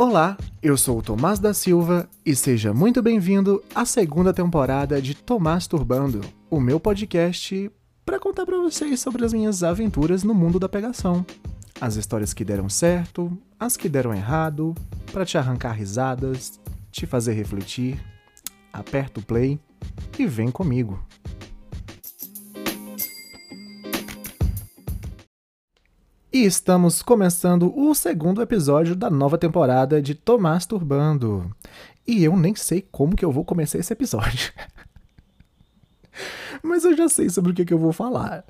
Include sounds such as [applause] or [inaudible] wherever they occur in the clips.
Olá, eu sou o Tomás da Silva e seja muito bem-vindo à segunda temporada de Tomás Turbando, o meu podcast para contar para vocês sobre as minhas aventuras no mundo da pegação. As histórias que deram certo, as que deram errado, para te arrancar risadas, te fazer refletir. Aperta o play e vem comigo. E estamos começando o segundo episódio da nova temporada de Tomás Turbando. E eu nem sei como que eu vou começar esse episódio. [laughs] mas eu já sei sobre o que, que eu vou falar.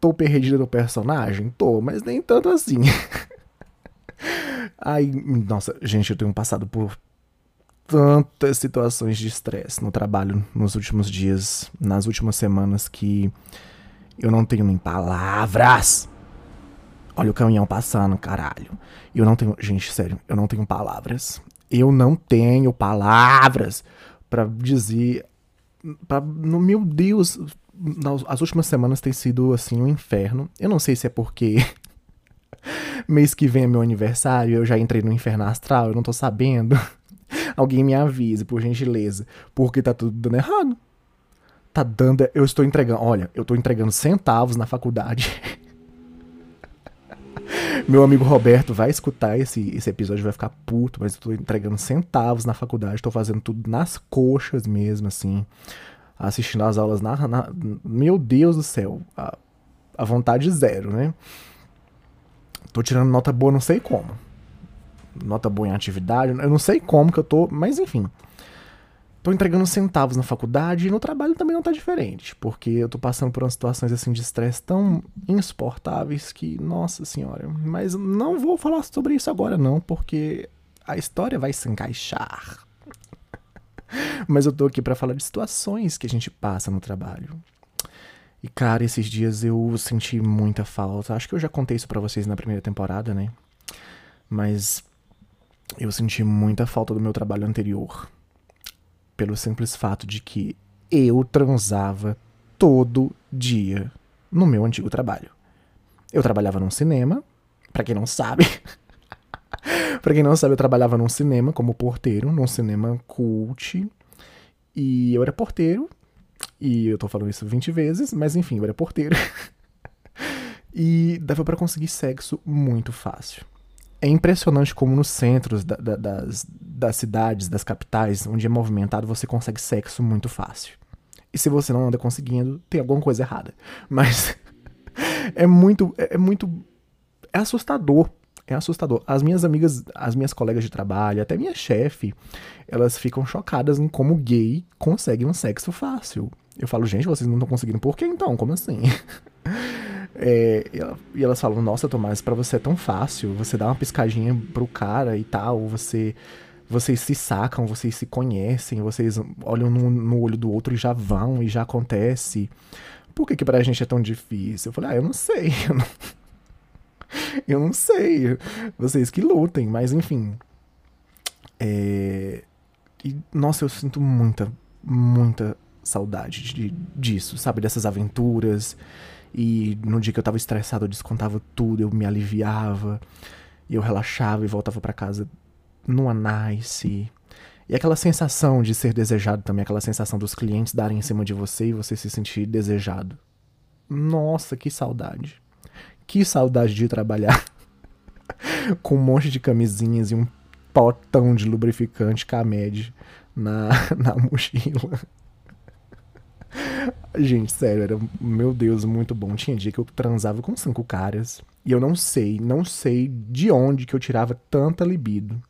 Tô perdido no personagem? Tô, mas nem tanto assim. [laughs] Ai, nossa, gente, eu tenho passado por tantas situações de estresse no trabalho nos últimos dias, nas últimas semanas, que eu não tenho nem palavras Olha o caminhão passando, caralho. Eu não tenho. Gente, sério, eu não tenho palavras. Eu não tenho palavras para dizer. Pra, no, meu Deus, as últimas semanas tem sido assim um inferno. Eu não sei se é porque [laughs] mês que vem é meu aniversário, eu já entrei no inferno astral, eu não tô sabendo. [laughs] Alguém me avise, por gentileza, porque tá tudo dando errado. Tá dando, eu estou entregando, olha, eu tô entregando centavos na faculdade. [laughs] Meu amigo Roberto vai escutar esse, esse episódio vai ficar puto, mas eu tô entregando centavos na faculdade, tô fazendo tudo nas coxas mesmo, assim. Assistindo as aulas na. na meu Deus do céu. A, a vontade zero, né? Tô tirando nota boa, não sei como. Nota boa em atividade, eu não sei como que eu tô, mas enfim tô entregando centavos na faculdade e no trabalho também não tá diferente, porque eu tô passando por umas situações assim de estresse tão insuportáveis que, nossa senhora, mas não vou falar sobre isso agora não, porque a história vai se encaixar. [laughs] mas eu tô aqui para falar de situações que a gente passa no trabalho. E cara, esses dias eu senti muita falta. Acho que eu já contei isso para vocês na primeira temporada, né? Mas eu senti muita falta do meu trabalho anterior pelo simples fato de que eu transava todo dia no meu antigo trabalho. Eu trabalhava num cinema, para quem não sabe. [laughs] para quem não sabe, eu trabalhava num cinema como porteiro, num cinema cult. E eu era porteiro, e eu tô falando isso 20 vezes, mas enfim, eu era porteiro. [laughs] e dava para conseguir sexo muito fácil. É impressionante como nos centros da, da, das, das cidades, das capitais, onde é movimentado, você consegue sexo muito fácil. E se você não anda conseguindo, tem alguma coisa errada. [laughs] Mas [laughs] é muito, é, é muito, é assustador. É assustador. As minhas amigas, as minhas colegas de trabalho, até minha chefe, elas ficam chocadas em como gay consegue um sexo fácil. Eu falo, gente, vocês não estão conseguindo. Por que então? Como assim? [laughs] É, e elas falam, nossa, Tomás, para você é tão fácil, você dá uma piscadinha pro cara e tal, você vocês se sacam, vocês se conhecem, vocês olham no, no, olho do outro e já vão e já acontece. Por que que pra gente é tão difícil? Eu falei, ah, eu não sei, [laughs] eu não, eu não sei, vocês que lutem, mas enfim. É, e, nossa, eu sinto muita, muita saudade de, disso, sabe? Dessas aventuras e no dia que eu tava estressado, eu descontava tudo, eu me aliviava, eu relaxava e voltava para casa numa nice. E aquela sensação de ser desejado também, aquela sensação dos clientes darem em cima de você e você se sentir desejado. Nossa, que saudade. Que saudade de trabalhar [laughs] com um monte de camisinhas e um potão de lubrificante Camed na, [laughs] na mochila. Gente, sério, era, meu Deus, muito bom. Tinha dia que eu transava com cinco caras. E eu não sei, não sei de onde que eu tirava tanta libido.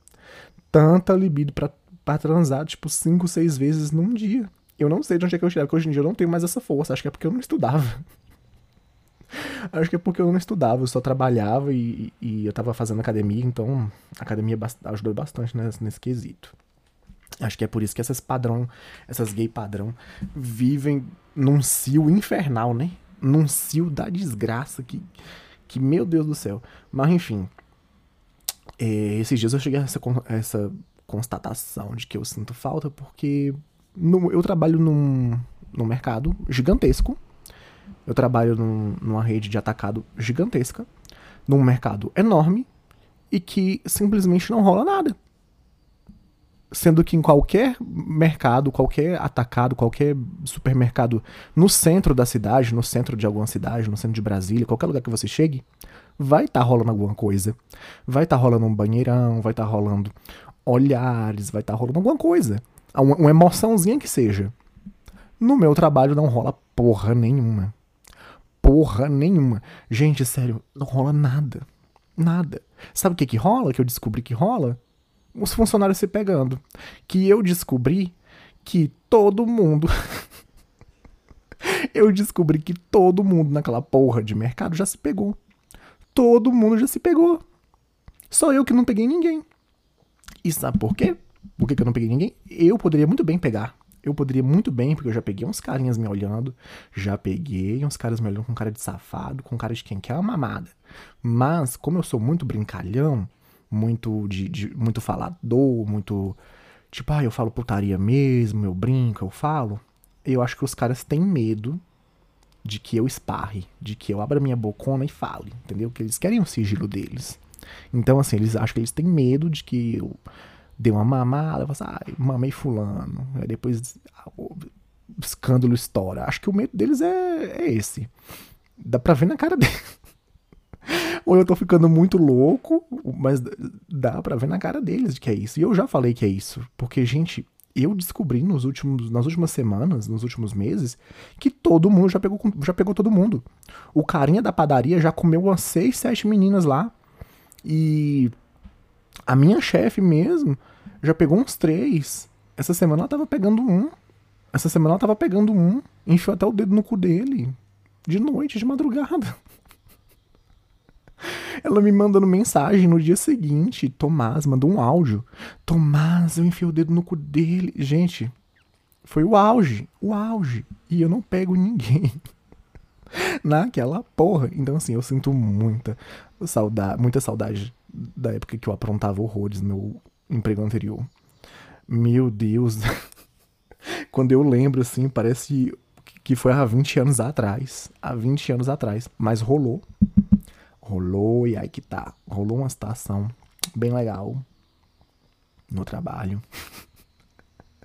Tanta libido pra, pra transar, tipo, cinco, seis vezes num dia. Eu não sei de onde é que eu tirava, porque hoje em dia eu não tenho mais essa força. Acho que é porque eu não estudava. [laughs] Acho que é porque eu não estudava, eu só trabalhava e, e eu tava fazendo academia, então a academia ajudou bastante nesse, nesse quesito. Acho que é por isso que essas padrão, essas gay padrão, vivem num cio infernal, né? Num cio da desgraça que, que meu Deus do céu. Mas enfim, é, esses dias eu cheguei a essa, essa constatação de que eu sinto falta porque no, eu trabalho num, num mercado gigantesco. Eu trabalho num, numa rede de atacado gigantesca, num mercado enorme e que simplesmente não rola nada Sendo que em qualquer mercado, qualquer atacado, qualquer supermercado no centro da cidade, no centro de alguma cidade, no centro de Brasília, qualquer lugar que você chegue, vai estar tá rolando alguma coisa. Vai estar tá rolando um banheirão, vai estar tá rolando olhares, vai estar tá rolando alguma coisa. Uma, uma emoçãozinha que seja. No meu trabalho não rola porra nenhuma. Porra nenhuma. Gente, sério, não rola nada. Nada. Sabe o que que rola? Que eu descobri que rola? Os funcionários se pegando. Que eu descobri que todo mundo. [laughs] eu descobri que todo mundo naquela porra de mercado já se pegou. Todo mundo já se pegou. Só eu que não peguei ninguém. E sabe por quê? Por que, que eu não peguei ninguém? Eu poderia muito bem pegar. Eu poderia muito bem, porque eu já peguei uns carinhas me olhando, já peguei uns caras me olhando com cara de safado, com cara de quem quer uma mamada. Mas, como eu sou muito brincalhão, muito de, de, muito falador, muito tipo, ah, eu falo putaria mesmo, eu brinco, eu falo. Eu acho que os caras têm medo de que eu esparre, de que eu abra minha bocona e fale, entendeu? Que eles querem o sigilo deles. Então, assim, eles acham que eles têm medo de que eu dê uma mamada, eu assim, ah, mamei fulano. Aí depois o escândalo estoura. Acho que o medo deles é, é esse. Dá pra ver na cara [laughs] deles. Ou eu tô ficando muito louco, mas dá pra ver na cara deles que é isso. E eu já falei que é isso. Porque, gente, eu descobri nos últimos, nas últimas semanas, nos últimos meses, que todo mundo já pegou, já pegou todo mundo. O carinha da padaria já comeu umas seis, sete meninas lá. E a minha chefe mesmo já pegou uns três. Essa semana ela tava pegando um. Essa semana ela tava pegando um. Enfiou até o dedo no cu dele. De noite, de madrugada. Ela me mandando mensagem no dia seguinte. Tomás mandou um áudio. Tomás, eu enfiei o dedo no cu dele. Gente, foi o auge. O auge. E eu não pego ninguém. [laughs] Naquela porra. Então, assim, eu sinto muita saudade, muita saudade da época que eu aprontava horrores no meu emprego anterior. Meu Deus. [laughs] Quando eu lembro, assim, parece que foi há 20 anos atrás. Há 20 anos atrás. Mas rolou. Rolou e aí que tá. Rolou uma situação bem legal no trabalho.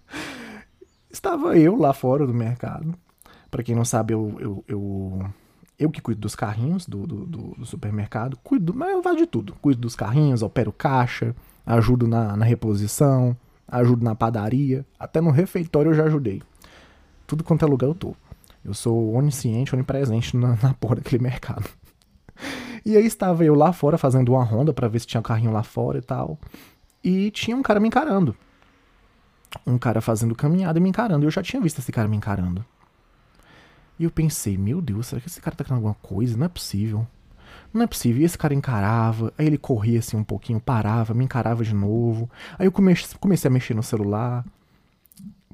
[laughs] Estava eu lá fora do mercado. Para quem não sabe, eu, eu, eu, eu, que cuido dos carrinhos do, do, do supermercado. Cuido, mas eu faço de tudo. Cuido dos carrinhos, opero caixa, ajudo na, na reposição, ajudo na padaria. Até no refeitório eu já ajudei. Tudo quanto é lugar eu tô. Eu sou onisciente, onipresente na, [laughs] na porra daquele mercado. E aí estava eu lá fora fazendo uma ronda para ver se tinha um carrinho lá fora e tal. E tinha um cara me encarando. Um cara fazendo caminhada e me encarando. Eu já tinha visto esse cara me encarando. E eu pensei, meu Deus, será que esse cara tá querendo alguma coisa? Não é possível. Não é possível. E esse cara encarava, aí ele corria assim um pouquinho, parava, me encarava de novo. Aí eu comecei, comecei a mexer no celular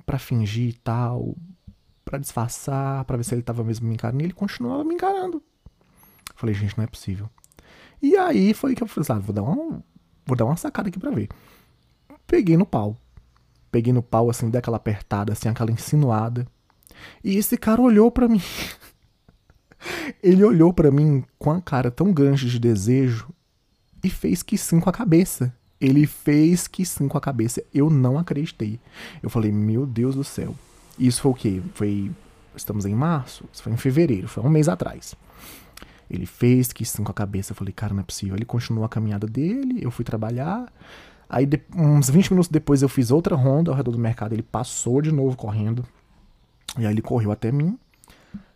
para fingir e tal, para disfarçar, para ver se ele tava mesmo me encarando. E ele continuava me encarando. Falei, gente, não é possível. E aí foi que eu falei, ah, vou dar uma, vou dar uma sacada aqui pra ver. Peguei no pau. Peguei no pau, assim, dei aquela apertada, assim, aquela insinuada. E esse cara olhou para mim. [laughs] Ele olhou para mim com a cara tão grande de desejo e fez que sim com a cabeça. Ele fez que sim com a cabeça. Eu não acreditei. Eu falei, meu Deus do céu. Isso foi o quê? Foi. Estamos em março? Isso foi em fevereiro, foi um mês atrás. Ele fez, quis sim com a cabeça. Eu falei, cara, não é possível. Ele continuou a caminhada dele, eu fui trabalhar. Aí, de, uns 20 minutos depois, eu fiz outra ronda ao redor do mercado. Ele passou de novo correndo. E aí, ele correu até mim.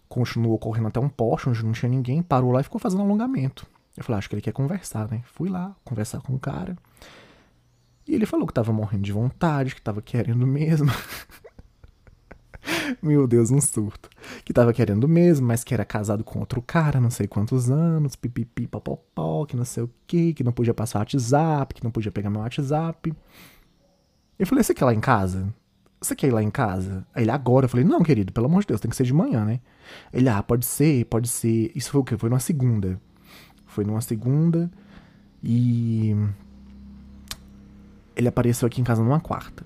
Continuou correndo até um poste onde não tinha ninguém. Parou lá e ficou fazendo alongamento. Eu falei, acho que ele quer conversar, né? Fui lá conversar com o cara. E ele falou que tava morrendo de vontade, que tava querendo mesmo. [laughs] Meu Deus, um surto. Que tava querendo mesmo, mas que era casado com outro cara, não sei quantos anos, pipipi, popopó, que não sei o que, que não podia passar WhatsApp, que não podia pegar meu WhatsApp. Eu falei, você quer ir lá em casa? Você quer ir lá em casa? Aí ele, agora. Eu falei, não, querido, pelo amor de Deus, tem que ser de manhã, né? Ele, ah, pode ser, pode ser. Isso foi o quê? Foi numa segunda. Foi numa segunda e. Ele apareceu aqui em casa numa quarta.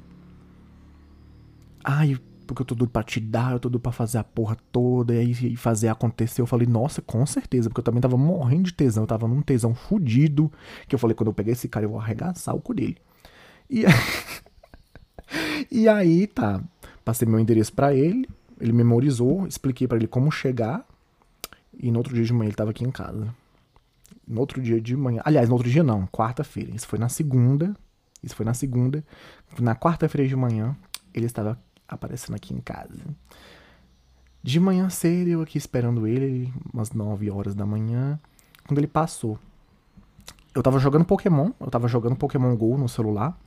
Ai, porque eu tô doido pra te dar, eu tô doido pra fazer a porra toda, e aí fazer acontecer. Eu falei, nossa, com certeza, porque eu também tava morrendo de tesão, eu tava num tesão fudido, que eu falei, quando eu pegar esse cara, eu vou arregaçar o cu dele. E [laughs] e aí, tá. Passei meu endereço para ele, ele memorizou, expliquei para ele como chegar. E no outro dia de manhã ele tava aqui em casa. No outro dia de manhã. Aliás, no outro dia não, quarta-feira. Isso foi na segunda. Isso foi na segunda. Na quarta-feira de manhã, ele estava aparecendo aqui em casa. De manhã cedo, eu aqui esperando ele, umas 9 horas da manhã. Quando ele passou, eu tava jogando Pokémon, eu tava jogando Pokémon GO no celular.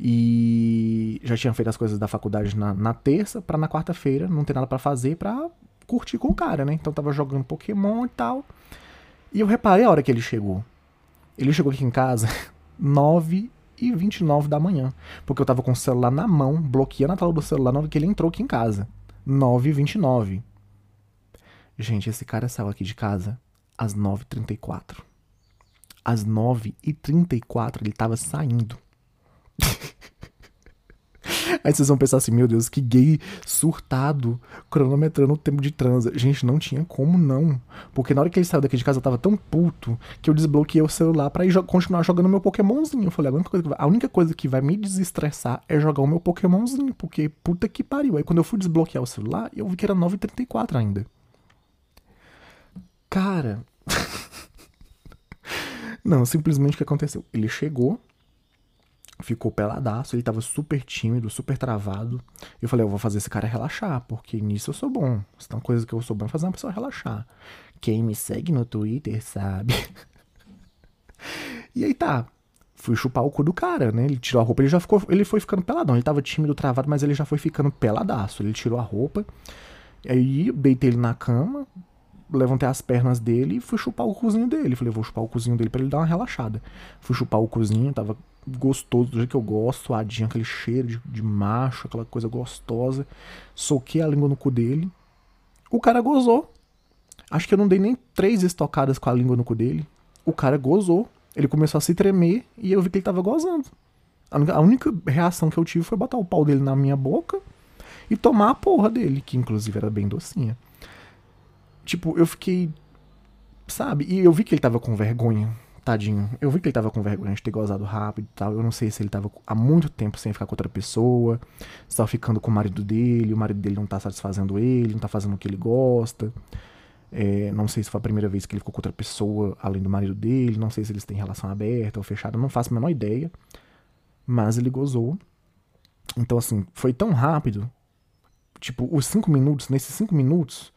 E já tinha feito as coisas da faculdade na, na terça, pra na quarta-feira não ter nada para fazer pra curtir com o cara, né? Então tava jogando Pokémon e tal. E eu reparei a hora que ele chegou. Ele chegou aqui em casa [laughs] 9 e 29 da manhã. Porque eu tava com o celular na mão, bloqueando a tela do celular na hora que ele entrou aqui em casa. 9 e 29. Gente, esse cara saiu aqui de casa às 9h34. Às 9h34 ele tava saindo. [laughs] Aí vocês vão pensar assim, meu Deus, que gay surtado, cronometrando o tempo de transa. Gente, não tinha como não. Porque na hora que ele saiu daqui de casa, eu tava tão puto que eu desbloqueei o celular pra jo continuar jogando meu Pokémonzinho. Eu falei, a única, coisa que vai, a única coisa que vai me desestressar é jogar o meu Pokémonzinho. Porque puta que pariu. Aí quando eu fui desbloquear o celular, eu vi que era 9h34 ainda. Cara. [laughs] não, simplesmente o que aconteceu? Ele chegou, ficou peladaço, ele tava super tímido, super travado. Eu falei, eu vou fazer esse cara relaxar, porque nisso eu sou bom. Se tem uma coisa que eu sou bom é fazer uma pessoa relaxar. Quem me segue no Twitter sabe. e aí tá. Fui chupar o cu do cara, né? Ele tirou a roupa, ele já ficou. Ele foi ficando peladão. Ele tava tímido, travado, mas ele já foi ficando peladaço. Ele tirou a roupa. Aí deitei ele na cama, levantei as pernas dele e fui chupar o cozinho dele. Falei, vou chupar o cozinho dele para ele dar uma relaxada. Fui chupar o cozinho, tava gostoso, do jeito que eu gosto, suadinho, aquele cheiro de, de macho, aquela coisa gostosa. Soquei a língua no cu dele. O cara gozou. Acho que eu não dei nem três estocadas com a língua no cu dele. O cara gozou. Ele começou a se tremer e eu vi que ele tava gozando. A única reação que eu tive foi botar o pau dele na minha boca e tomar a porra dele, que inclusive era bem docinha. Tipo, eu fiquei. Sabe? E eu vi que ele tava com vergonha Tadinho. Eu vi que ele tava com vergonha de ter gozado rápido e tal. Eu não sei se ele tava há muito tempo sem ficar com outra pessoa. Se tava ficando com o marido dele, o marido dele não tá satisfazendo ele, não tá fazendo o que ele gosta. É, não sei se foi a primeira vez que ele ficou com outra pessoa além do marido dele. Não sei se eles têm relação aberta ou fechada. Não faço a menor ideia. Mas ele gozou. Então, assim, foi tão rápido. Tipo, os cinco minutos, nesses cinco minutos,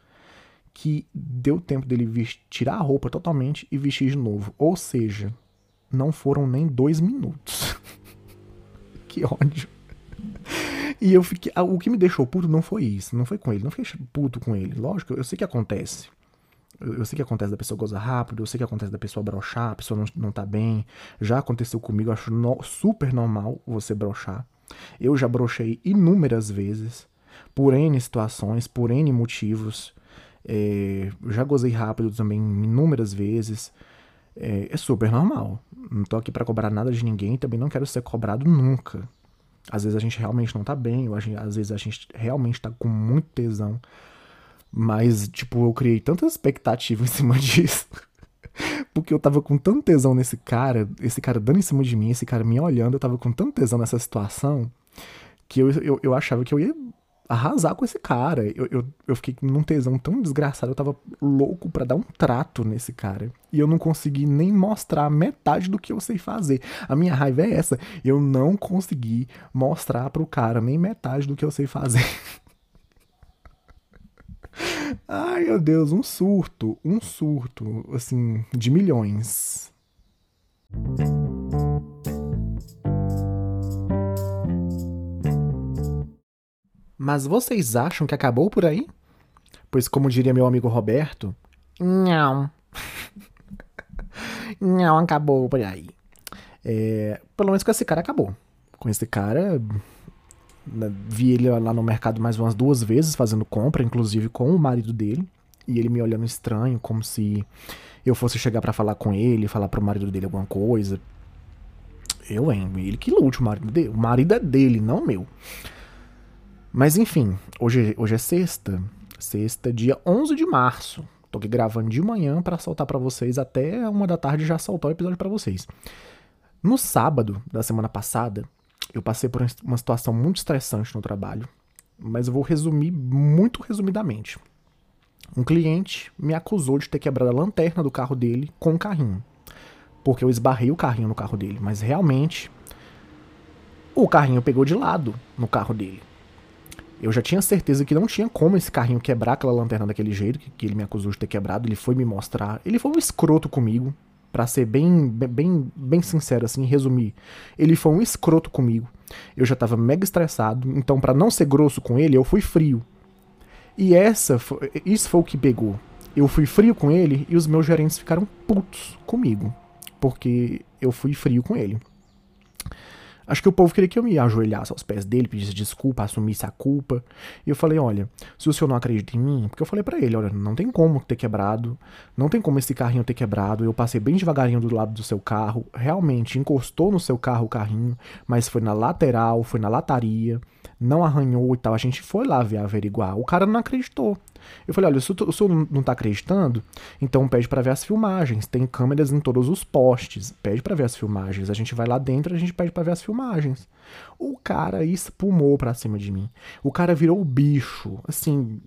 que deu tempo dele tirar a roupa totalmente e vestir de novo. Ou seja, não foram nem dois minutos. [laughs] que ódio. E eu fiquei. O que me deixou puto não foi isso. Não foi com ele. Não fiquei puto com ele. Lógico, eu sei que acontece. Eu, eu sei que acontece da pessoa gozar rápido. Eu sei que acontece da pessoa brochar. A pessoa não, não tá bem. Já aconteceu comigo. Eu acho no, super normal você brochar. Eu já brochei inúmeras vezes. Por N situações, por N motivos. É, já gozei rápido também inúmeras vezes. É, é super normal. Não tô aqui para cobrar nada de ninguém, também não quero ser cobrado nunca. Às vezes a gente realmente não tá bem, ou gente, às vezes a gente realmente tá com muito tesão. Mas, tipo, eu criei tanta expectativa [laughs] em cima disso. Porque eu tava com tanto tesão nesse cara, esse cara dando em cima de mim, esse cara me olhando, eu tava com tanto tesão nessa situação, que eu, eu, eu achava que eu ia arrasar com esse cara. Eu, eu, eu fiquei num tesão tão desgraçado, eu tava louco para dar um trato nesse cara. E eu não consegui nem mostrar metade do que eu sei fazer. A minha raiva é essa. Eu não consegui mostrar pro cara nem metade do que eu sei fazer. [laughs] Ai, meu Deus, um surto, um surto, assim, de milhões. Mas vocês acham que acabou por aí? Pois, como diria meu amigo Roberto, não. [laughs] não acabou por aí. É, pelo menos com esse cara acabou. Com esse cara, né, vi ele lá no mercado mais umas duas vezes fazendo compra, inclusive com o marido dele. E ele me olhando estranho, como se eu fosse chegar para falar com ele, falar pro marido dele alguma coisa. Eu, hein? Ele que lute o marido dele. O marido é dele, não meu. Mas enfim, hoje, hoje é sexta. Sexta, dia 11 de março. Tô aqui gravando de manhã para soltar para vocês. Até uma da tarde já soltar o episódio para vocês. No sábado da semana passada, eu passei por uma situação muito estressante no trabalho, mas eu vou resumir muito resumidamente. Um cliente me acusou de ter quebrado a lanterna do carro dele com o um carrinho. Porque eu esbarrei o carrinho no carro dele, mas realmente o carrinho pegou de lado no carro dele. Eu já tinha certeza que não tinha como esse carrinho quebrar aquela lanterna daquele jeito, que, que ele me acusou de ter quebrado. Ele foi me mostrar. Ele foi um escroto comigo, para ser bem, bem, bem sincero assim, resumir. Ele foi um escroto comigo. Eu já tava mega estressado, então para não ser grosso com ele, eu fui frio. E essa, isso foi o que pegou. Eu fui frio com ele e os meus gerentes ficaram putos comigo, porque eu fui frio com ele. Acho que o povo queria que eu me ajoelhasse aos pés dele, pedisse desculpa, assumisse a culpa. E eu falei, olha, se o senhor não acredita em mim, porque eu falei para ele, olha, não tem como ter quebrado, não tem como esse carrinho ter quebrado. Eu passei bem devagarinho do lado do seu carro, realmente encostou no seu carro o carrinho, mas foi na lateral, foi na lataria não arranhou e tal. A gente foi lá ver averiguar. O cara não acreditou. Eu falei, olha, se o senhor não tá acreditando, então pede para ver as filmagens. Tem câmeras em todos os postes. Pede para ver as filmagens. A gente vai lá dentro, a gente pede para ver as filmagens. O cara espumou pra cima de mim. O cara virou o bicho. Assim,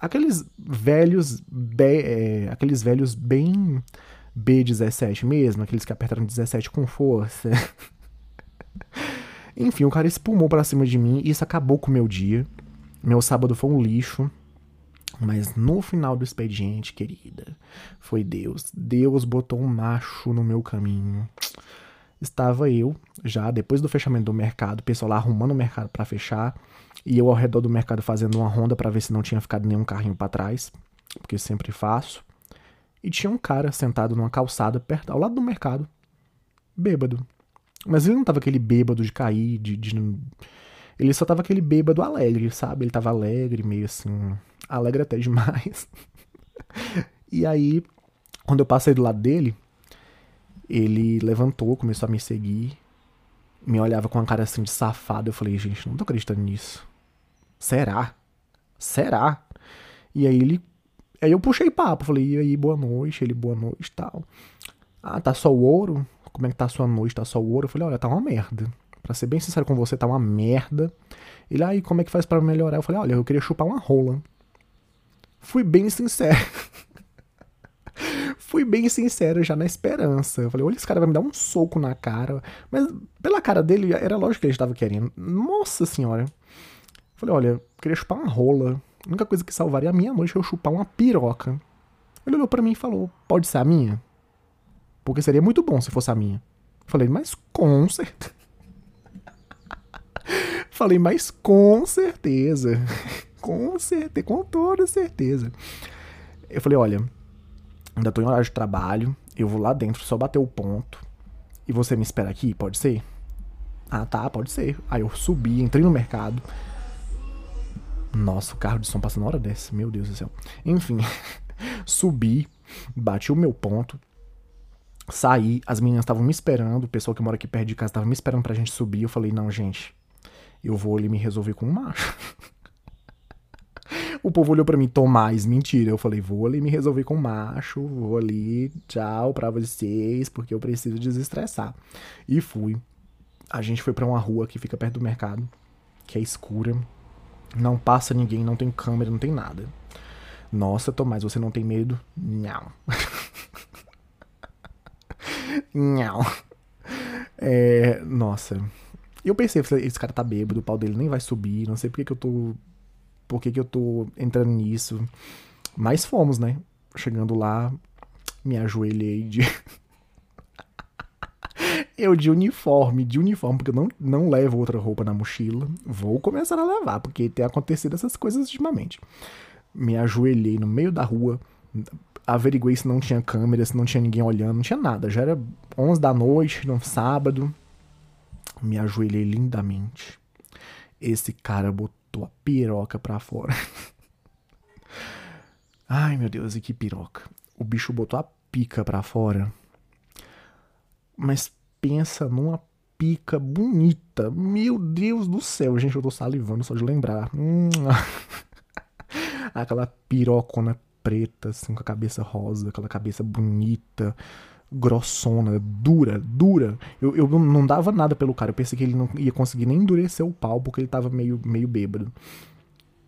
aqueles velhos, é, aqueles velhos bem B17 mesmo, aqueles que apertaram 17 com força. [laughs] Enfim, o cara espumou pra cima de mim e isso acabou com o meu dia. Meu sábado foi um lixo. Mas no final do expediente, querida, foi Deus. Deus botou um macho no meu caminho. Estava eu, já depois do fechamento do mercado, o pessoal lá arrumando o mercado para fechar, e eu ao redor do mercado fazendo uma ronda para ver se não tinha ficado nenhum carrinho para trás, porque sempre faço. E tinha um cara sentado numa calçada perto, ao lado do mercado, bêbado. Mas ele não tava aquele bêbado de cair, de, de, Ele só tava aquele bêbado alegre, sabe? Ele tava alegre, meio assim. Alegre até [laughs] demais. e aí, quando eu passei do lado dele, ele levantou, começou a me seguir. Me olhava com uma cara assim de safado. Eu falei, gente, não tô acreditando nisso. Será? Será? E aí ele. Aí eu puxei papo, falei, e aí, boa noite, ele, boa noite tal. Ah, tá só o ouro? Como é que tá a sua noite, tá só o ouro? Eu falei, olha, tá uma merda. Pra ser bem sincero com você, tá uma merda. Ele, aí, como é que faz para melhorar? Eu falei, olha, eu queria chupar uma rola. Fui bem sincero. [laughs] Fui bem sincero já na esperança. Eu falei, olha, esse cara vai me dar um soco na cara. Mas pela cara dele, era lógico que ele estava querendo. Nossa senhora. Eu falei, olha, eu queria chupar uma rola. A única coisa que salvaria a minha noite é eu chupar uma piroca. Ele olhou para mim e falou, pode ser a minha? Porque seria muito bom se fosse a minha. Falei, mas com certeza. [laughs] Falei, mas com certeza. [laughs] com certeza, com toda certeza. Eu falei, olha, ainda tô em horário de trabalho, eu vou lá dentro só bater o ponto. E você me espera aqui, pode ser? Ah, tá, pode ser. Aí eu subi, entrei no mercado. Nossa, o carro de som passa na hora dessa, meu Deus do céu. Enfim, [laughs] subi, bati o meu ponto, Saí, as meninas estavam me esperando, o pessoal que mora aqui perto de casa estava me esperando pra gente subir. Eu falei, não, gente, eu vou ali me resolver com um macho. [laughs] o povo olhou para mim, Tomás, mentira. Eu falei, vou ali me resolver com um macho, vou ali, tchau pra vocês, porque eu preciso desestressar. E fui. A gente foi para uma rua que fica perto do mercado, que é escura. Não passa ninguém, não tem câmera, não tem nada. Nossa, Tomás, você não tem medo? Não. [laughs] Não. É, nossa. Eu pensei, esse cara tá bêbado, o pau dele nem vai subir, não sei por que, que eu tô. Por que, que eu tô entrando nisso. Mas fomos, né? Chegando lá, me ajoelhei de. [laughs] eu de uniforme, de uniforme, porque eu não, não levo outra roupa na mochila. Vou começar a levar, porque tem acontecido essas coisas ultimamente. Me ajoelhei no meio da rua, averiguei se não tinha câmera, se não tinha ninguém olhando, não tinha nada. Já era 11 da noite, no sábado. Me ajoelhei lindamente. Esse cara botou a piroca pra fora. [laughs] Ai, meu Deus, e que piroca. O bicho botou a pica pra fora. Mas pensa numa pica bonita. Meu Deus do céu, gente, eu tô salivando só de lembrar. Hum. [laughs] Aquela pirocona preta, assim, com a cabeça rosa, aquela cabeça bonita, grossona, dura, dura. Eu, eu não dava nada pelo cara. Eu pensei que ele não ia conseguir nem endurecer o pau porque ele tava meio, meio bêbado.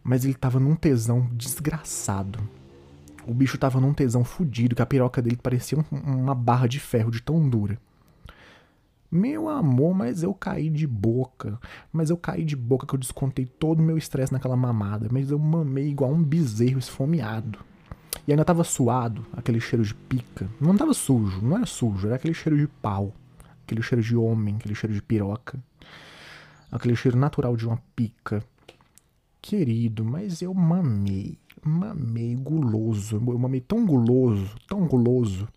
Mas ele tava num tesão desgraçado. O bicho tava num tesão fudido, que a piroca dele parecia uma barra de ferro de tão dura. Meu amor, mas eu caí de boca. Mas eu caí de boca que eu descontei todo o meu estresse naquela mamada. Mas eu mamei igual um bezerro esfomeado. E ainda tava suado, aquele cheiro de pica. Não tava sujo, não era sujo, era aquele cheiro de pau. Aquele cheiro de homem, aquele cheiro de piroca. Aquele cheiro natural de uma pica. Querido, mas eu mamei. Mamei guloso. Eu mamei tão guloso, tão guloso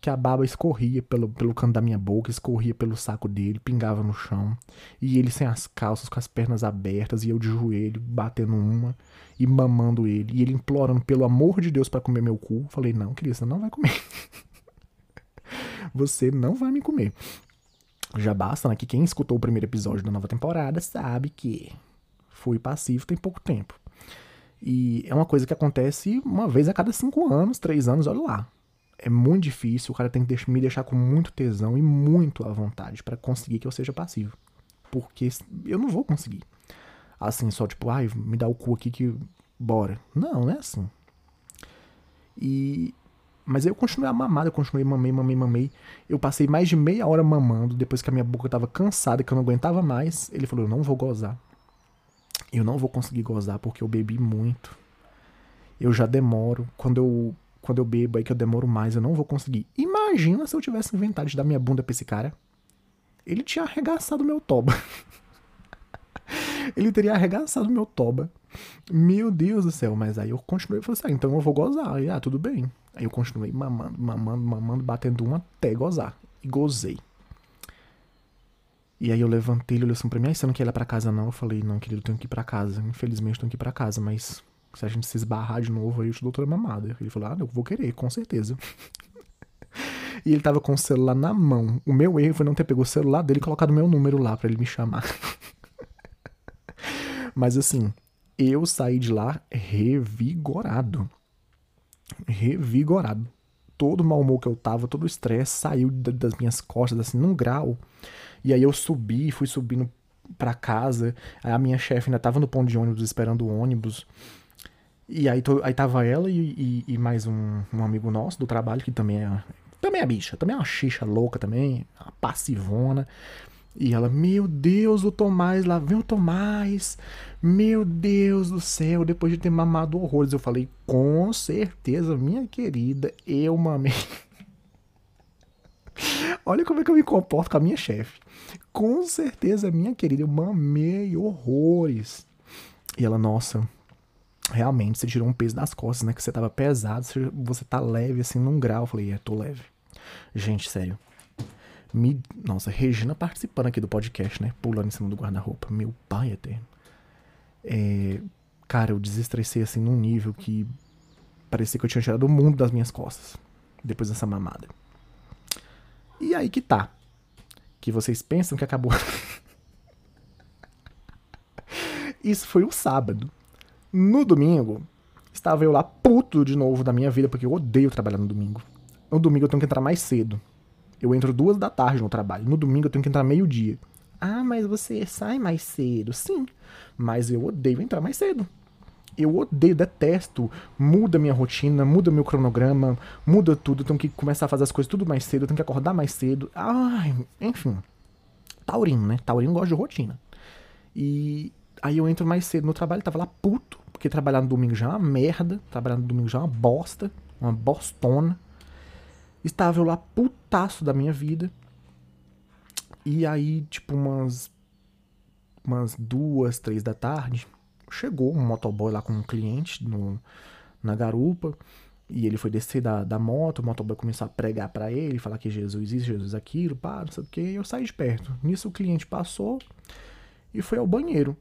que a baba escorria pelo, pelo canto da minha boca, escorria pelo saco dele, pingava no chão. E ele sem as calças, com as pernas abertas, e eu de joelho, batendo uma e mamando ele. E ele implorando pelo amor de Deus para comer meu cu. Falei, não, querida, você não vai comer. [laughs] você não vai me comer. Já basta, né? Que quem escutou o primeiro episódio da nova temporada sabe que fui passivo tem pouco tempo. E é uma coisa que acontece uma vez a cada cinco anos, três anos, olha lá é muito difícil, o cara tem que me deixar com muito tesão e muito à vontade para conseguir que eu seja passivo. Porque eu não vou conseguir. Assim, só tipo, ai, me dá o cu aqui que bora. Não, não é assim. E mas eu continuei a mamar, eu continuei mamei, mamei, mamei. Eu passei mais de meia hora mamando, depois que a minha boca tava cansada, que eu não aguentava mais. Ele falou: "Eu não vou gozar. Eu não vou conseguir gozar porque eu bebi muito. Eu já demoro. Quando eu quando eu bebo aí que eu demoro mais, eu não vou conseguir. Imagina se eu tivesse inventado de dar minha bunda pra esse cara. Ele tinha arregaçado meu toba. [laughs] ele teria arregaçado meu toba. Meu Deus do céu, mas aí eu continuei e falei assim: ah, então eu vou gozar. Aí, ah, tudo bem. Aí eu continuei mamando, mamando, mamando, batendo um até gozar. E gozei. E aí eu levantei, ele olhou assim pra mim: ah, você não quer ir lá pra casa não? Eu falei: não, querido, eu tenho que ir pra casa. Infelizmente eu tenho que ir pra casa, mas se a gente se esbarrar de novo, aí eu te dou outra mamada. Ele falou, ah, eu vou querer, com certeza. [laughs] e ele tava com o celular na mão. O meu erro foi não ter pegado o celular dele e colocado o meu número lá para ele me chamar. [laughs] Mas assim, eu saí de lá revigorado. Revigorado. Todo o mau humor que eu tava, todo o estresse saiu das minhas costas, assim, num grau. E aí eu subi, fui subindo para casa. A minha chefe ainda tava no ponto de ônibus esperando o ônibus. E aí, aí tava ela e, e, e mais um, um, amigo nosso do trabalho, que também é, também é bicha, também é uma xixa louca também, uma passivona. E ela, meu Deus, o Tomás, lá vem o Tomás. Meu Deus do céu, depois de ter mamado horrores. Eu falei, com certeza, minha querida, eu mamei. [laughs] Olha como é que eu me comporto com a minha chefe. Com certeza, minha querida, eu mamei horrores. E ela, nossa, realmente você tirou um peso das costas, né? Que você tava pesado, você tá leve assim num grau. Eu falei, é, tô leve. Gente, sério. Me... Nossa, Regina participando aqui do podcast, né? Pulando em cima do guarda-roupa. Meu pai eterno. É... Cara, eu desestressei assim num nível que parecia que eu tinha tirado o mundo das minhas costas. Depois dessa mamada. E aí que tá. Que vocês pensam que acabou. [laughs] Isso foi um sábado. No domingo, estava eu lá puto de novo da minha vida, porque eu odeio trabalhar no domingo. No domingo eu tenho que entrar mais cedo. Eu entro duas da tarde no trabalho. No domingo eu tenho que entrar meio-dia. Ah, mas você sai mais cedo. Sim, mas eu odeio entrar mais cedo. Eu odeio, detesto. Muda minha rotina, muda meu cronograma, muda tudo. Tenho que começar a fazer as coisas tudo mais cedo, tenho que acordar mais cedo. Ai, enfim. Taurino, né? Taurino gosta de rotina. E Aí eu entro mais cedo no trabalho, tava lá puto, porque trabalhar no domingo já é uma merda, trabalhar no domingo já é uma bosta, uma bostona. Estava eu lá putaço da minha vida. E aí, tipo, umas. umas duas, três da tarde, chegou um motoboy lá com um cliente no, na garupa. E ele foi descer da, da moto, o motoboy começou a pregar para ele, falar que Jesus isso, Jesus aquilo, pá, não sei o que. Eu saí de perto. Nisso o cliente passou e foi ao banheiro.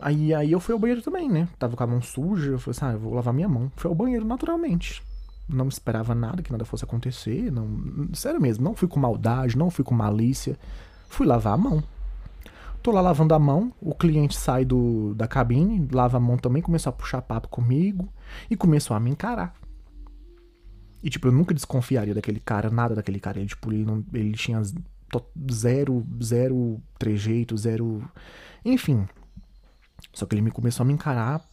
Aí, aí eu fui ao banheiro também, né? Tava com a mão suja, eu falei assim, ah, eu vou lavar minha mão. Fui ao banheiro naturalmente. Não esperava nada, que nada fosse acontecer. Não, sério mesmo, não fui com maldade, não fui com malícia. Fui lavar a mão. Tô lá lavando a mão, o cliente sai do, da cabine, lava a mão também, começou a puxar papo comigo e começou a me encarar. E, tipo, eu nunca desconfiaria daquele cara, nada daquele cara. Ele, tipo, ele, não, ele tinha zero, zero trejeito, zero. Enfim. Só que ele me começou a me encarar,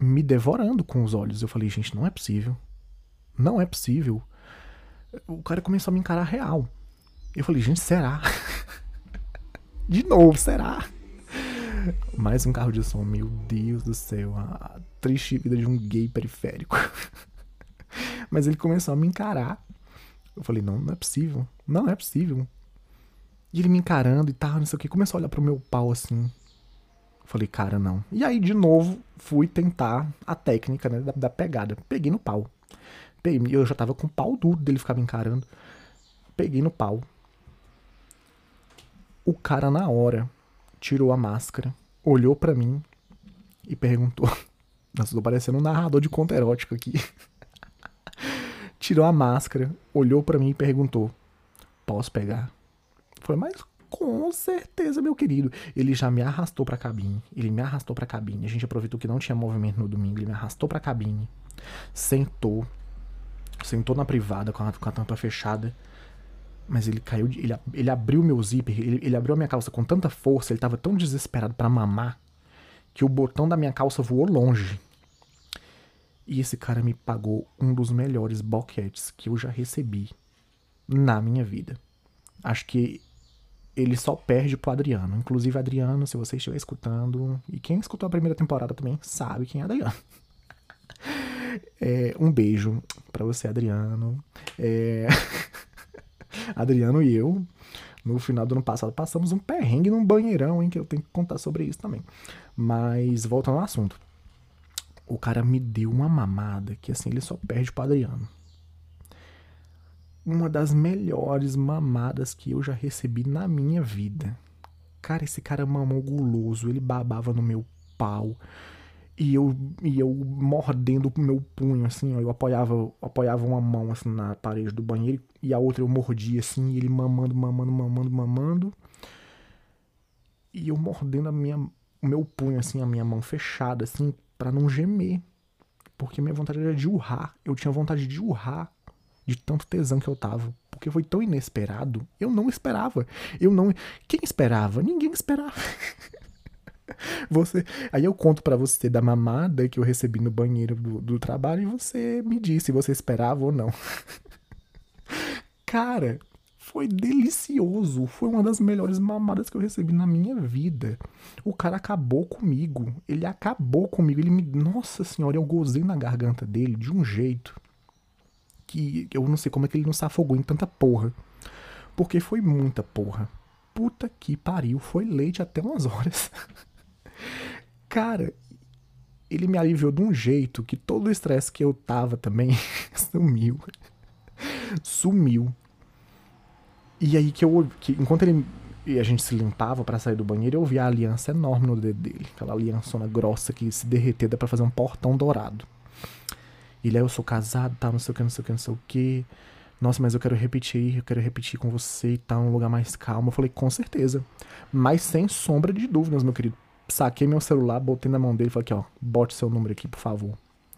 me devorando com os olhos. Eu falei, gente, não é possível. Não é possível. O cara começou a me encarar real. Eu falei, gente, será? [laughs] De novo, será? Mais um carro de som, meu Deus do céu. A triste vida de um gay periférico. [laughs] Mas ele começou a me encarar. Eu falei, não, não é possível. Não é possível. E ele me encarando e tal, não sei o que. Começou a olhar pro meu pau assim. Falei, cara, não. E aí, de novo, fui tentar a técnica né, da, da pegada. Peguei no pau. Peguei, eu já tava com o pau duro dele ficar me encarando. Peguei no pau. O cara, na hora, tirou a máscara, olhou para mim e perguntou. [laughs] Nossa, tô parecendo um narrador de conto erótico aqui. [laughs] tirou a máscara, olhou para mim e perguntou: Posso pegar? Falei, mas com certeza, meu querido. Ele já me arrastou pra cabine. Ele me arrastou pra cabine. A gente aproveitou que não tinha movimento no domingo. Ele me arrastou pra cabine. Sentou. Sentou na privada com a, com a tampa fechada. Mas ele caiu. Ele, ele abriu meu zíper. Ele, ele abriu a minha calça com tanta força. Ele tava tão desesperado para mamar. Que o botão da minha calça voou longe. E esse cara me pagou um dos melhores boquetes que eu já recebi na minha vida. Acho que ele só perde pro Adriano. Inclusive, Adriano, se você estiver escutando, e quem escutou a primeira temporada também sabe quem é Adriano. [laughs] É, um beijo para você, Adriano. É... [laughs] Adriano e eu, no final do ano passado, passamos um perrengue num banheirão, hein? Que eu tenho que contar sobre isso também. Mas, voltando ao assunto. O cara me deu uma mamada que, assim, ele só perde pro Adriano uma das melhores mamadas que eu já recebi na minha vida. Cara, esse cara mamou guloso, ele babava no meu pau. E eu, e eu mordendo o meu punho, assim, ó, eu apoiava, apoiava uma mão assim na parede do banheiro e a outra eu mordia assim, e ele mamando, mamando, mamando, mamando. E eu mordendo a minha, o meu punho, assim, a minha mão fechada, assim, para não gemer. Porque minha vontade era de urrar. Eu tinha vontade de urrar de tanto tesão que eu tava. Porque foi tão inesperado. Eu não esperava. Eu não. Quem esperava? Ninguém esperava. [laughs] Você, aí eu conto para você da mamada que eu recebi no banheiro do, do trabalho e você me diz se você esperava ou não. [laughs] Cara, foi delicioso. Foi uma das melhores mamadas que eu recebi na minha vida. O cara acabou comigo. Ele acabou comigo. Ele me. Nossa senhora, eu gozei na garganta dele de um jeito que eu não sei como é que ele não se afogou em tanta porra. Porque foi muita porra. Puta que pariu, foi leite até umas horas. [laughs] Cara, ele me aliviou de um jeito que todo o estresse que eu tava também [laughs] sumiu. Sumiu. E aí que eu que enquanto ele e a gente se limpava para sair do banheiro, eu via a aliança enorme no dedo dele, aquela aliançona grossa que se derreter dá para fazer um portão dourado. Ele, é, eu sou casado, tá, não sei o que, não sei o que, não sei o que. Nossa, mas eu quero repetir, eu quero repetir com você e tá, um lugar mais calmo. Eu falei, com certeza. Mas sem sombra de dúvidas, meu querido. Saquei meu celular, botei na mão dele e falei aqui, ó, bote seu número aqui, por favor.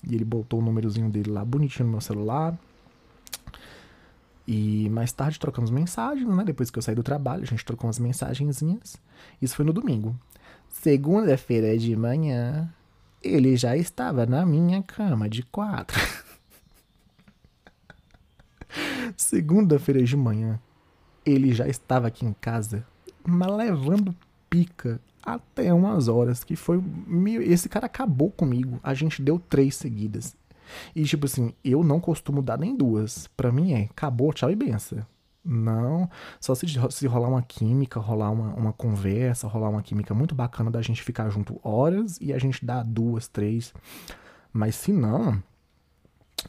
E ele botou o númerozinho dele lá bonitinho no meu celular. E mais tarde trocamos mensagens, né? Depois que eu saí do trabalho, a gente trocou umas mensagenzinhas. Isso foi no domingo. Segunda-feira de manhã, ele já estava na minha cama de quatro. [laughs] Segunda-feira de manhã, ele já estava aqui em casa, mas levando pica até umas horas, que foi. Esse cara acabou comigo. A gente deu três seguidas. E, tipo assim, eu não costumo dar nem duas. Pra mim é acabou, tchau e benção. Não, só se, se rolar uma química, rolar uma, uma conversa, rolar uma química muito bacana da gente ficar junto horas e a gente dar duas, três. Mas se não,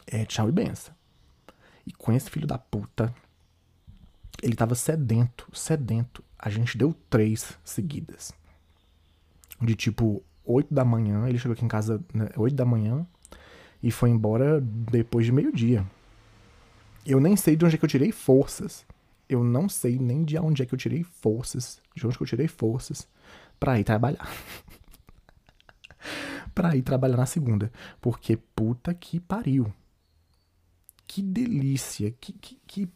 é tchau e benção. E com esse filho da puta, ele tava sedento, sedento. A gente deu três seguidas. De tipo, oito da manhã, ele chegou aqui em casa né, oito da manhã e foi embora depois de meio-dia. Eu nem sei de onde é que eu tirei forças. Eu não sei nem de onde é que eu tirei forças. De onde que eu tirei forças para ir trabalhar. [laughs] pra ir trabalhar na segunda. Porque puta que pariu. que delícia, que, que, que,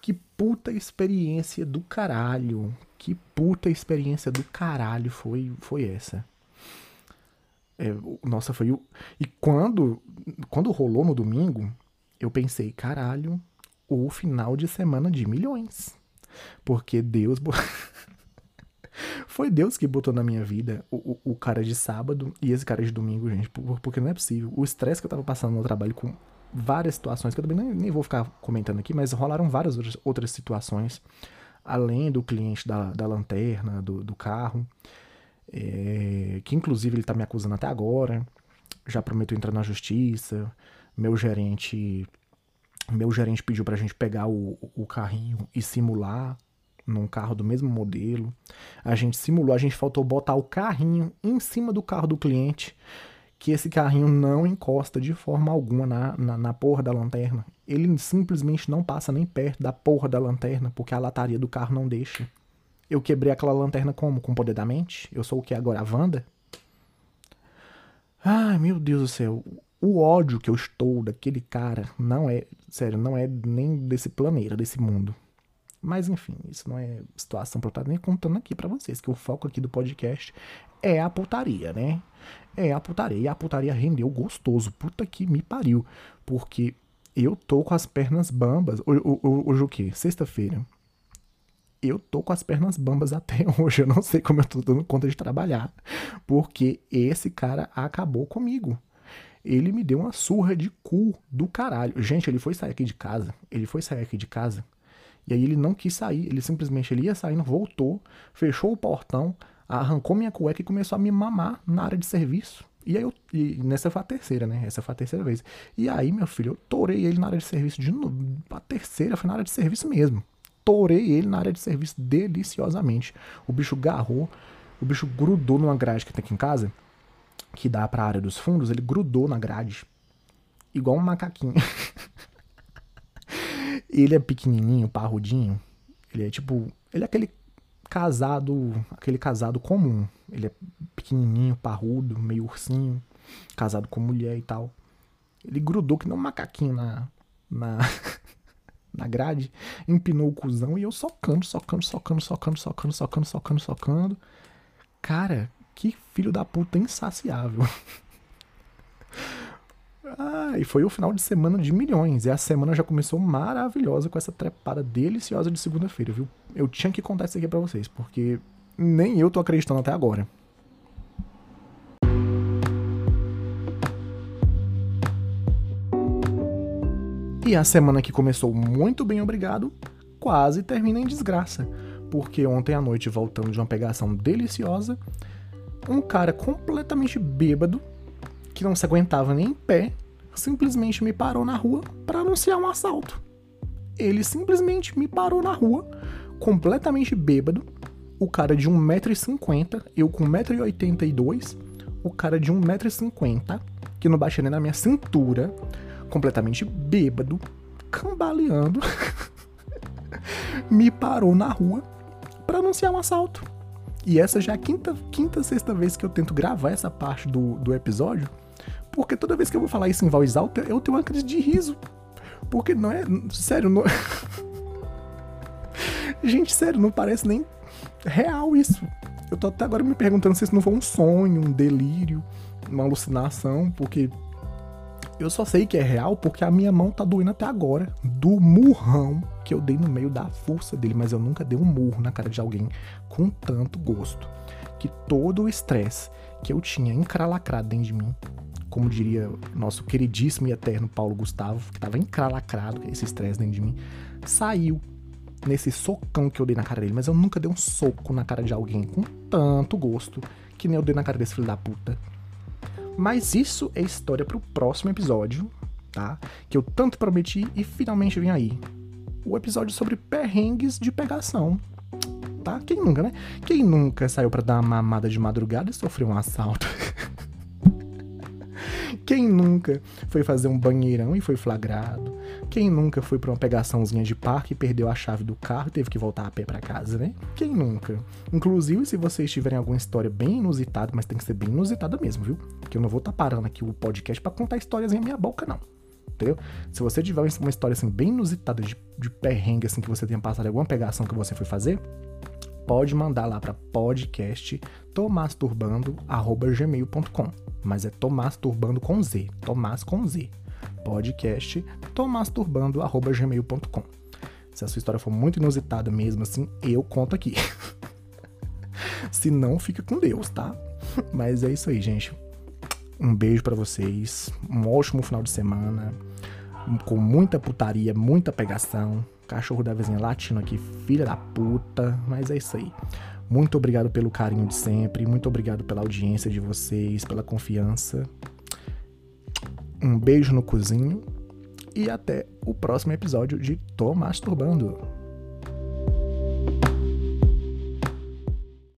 que puta experiência do caralho. Que puta experiência do caralho foi, foi essa. É, nossa, foi o. E quando, quando rolou no domingo, eu pensei, caralho, o final de semana de milhões. Porque Deus. [laughs] Foi Deus que botou na minha vida o, o, o, cara de sábado e esse cara de domingo, gente. Porque não é possível. O estresse que eu tava passando no trabalho com várias situações, que eu também nem, nem vou ficar comentando aqui, mas rolaram várias outras situações, além do cliente da, da lanterna, do, do carro, é, que inclusive ele tá me acusando até agora. Já prometeu entrar na justiça. Meu gerente. Meu gerente pediu pra gente pegar o, o carrinho e simular num carro do mesmo modelo. A gente simulou, a gente faltou botar o carrinho em cima do carro do cliente, que esse carrinho não encosta de forma alguma na, na, na, porra da lanterna. Ele simplesmente não passa nem perto da porra da lanterna, porque a lataria do carro não deixa. Eu quebrei aquela lanterna como? Com poder da mente? Eu sou o que agora? A Wanda? Ai, meu Deus do céu. O ódio que eu estou daquele cara não é, sério, não é nem desse planeta, desse mundo. Mas enfim, isso não é situação pra eu estar nem contando aqui para vocês, que o foco aqui do podcast é a putaria, né? É a putaria. E a putaria rendeu gostoso. Puta que me pariu. Porque eu tô com as pernas bambas. Hoje o quê? Sexta-feira. Eu tô com as pernas bambas [laughs] até hoje. Eu não sei como eu tô dando conta de trabalhar. Porque esse cara acabou comigo. Ele me deu uma surra de cu do caralho. Gente, ele foi sair aqui de casa. Ele foi sair aqui de casa e aí ele não quis sair, ele simplesmente ele ia saindo, voltou, fechou o portão, arrancou minha cueca e começou a me mamar na área de serviço. E aí eu, e nessa foi a terceira, né? Essa foi a terceira vez. E aí, meu filho, eu torei ele na área de serviço de novo. A terceira foi na área de serviço mesmo. Torei ele na área de serviço deliciosamente. O bicho garrou, o bicho grudou numa grade que tem aqui em casa, que dá pra área dos fundos, ele grudou na grade. Igual um macaquinho. [laughs] Ele é pequenininho, parrudinho. Ele é tipo. Ele é aquele casado. Aquele casado comum. Ele é pequenininho, parrudo, meio ursinho. Casado com mulher e tal. Ele grudou que nem um macaquinho na. Na. [laughs] na grade. Empinou o cuzão e eu socando, socando, socando, socando, socando, socando, socando, socando. Cara, que filho da puta insaciável. [laughs] Ah, e foi o final de semana de milhões. E a semana já começou maravilhosa com essa trepada deliciosa de segunda-feira, viu? Eu tinha que contar isso aqui pra vocês, porque nem eu tô acreditando até agora. E a semana que começou muito bem, obrigado, quase termina em desgraça. Porque ontem à noite, voltando de uma pegação deliciosa, um cara completamente bêbado que não se aguentava nem em pé, simplesmente me parou na rua para anunciar um assalto. Ele simplesmente me parou na rua, completamente bêbado, o cara de 1,50m, eu com 1,82m, o cara de 1,50m, que não baixia nem na minha cintura, completamente bêbado, cambaleando, [laughs] me parou na rua para anunciar um assalto. E essa já é a quinta, quinta, sexta vez que eu tento gravar essa parte do, do episódio porque toda vez que eu vou falar isso em voz alta, eu tenho uma crise de riso. Porque não é. Sério, não. [laughs] Gente, sério, não parece nem real isso. Eu tô até agora me perguntando se isso não foi um sonho, um delírio, uma alucinação, porque eu só sei que é real porque a minha mão tá doendo até agora do murrão que eu dei no meio da força dele, mas eu nunca dei um murro na cara de alguém com tanto gosto. Que todo o estresse que eu tinha encralacrado dentro de mim como diria nosso queridíssimo e eterno Paulo Gustavo, que estava encralacrado, esse estresse dentro de mim, saiu nesse socão que eu dei na cara dele. Mas eu nunca dei um soco na cara de alguém com tanto gosto que nem eu dei na cara desse filho da puta. Mas isso é história pro próximo episódio, tá? Que eu tanto prometi e finalmente vem aí. O episódio sobre perrengues de pegação. Tá? Quem nunca, né? Quem nunca saiu para dar uma mamada de madrugada e sofreu um assalto? [laughs] Quem nunca foi fazer um banheirão e foi flagrado? Quem nunca foi para uma pegaçãozinha de parque e perdeu a chave do carro e teve que voltar a pé para casa, né? Quem nunca? Inclusive, se vocês tiverem alguma história bem inusitada, mas tem que ser bem inusitada mesmo, viu? Porque eu não vou estar tá parando aqui o podcast para contar histórias em minha boca, não. entendeu? Se você tiver uma história assim bem inusitada de, de perrengue assim que você tenha passado alguma pegação que você foi fazer, pode mandar lá para podcast tomasturbando@gmail.com. Mas é tomasturbando com Z, Tomás com Z. Podcast tomasturbando@gmail.com. Se a sua história for muito inusitada mesmo assim, eu conto aqui. [laughs] Se não, fica com Deus, tá? Mas é isso aí, gente. Um beijo para vocês. Um ótimo final de semana. Com muita putaria, muita pegação. Cachorro da vizinha latindo aqui, filha da puta. Mas é isso aí. Muito obrigado pelo carinho de sempre. Muito obrigado pela audiência de vocês, pela confiança. Um beijo no cozinho. E até o próximo episódio de Tô Masturbando.